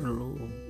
No.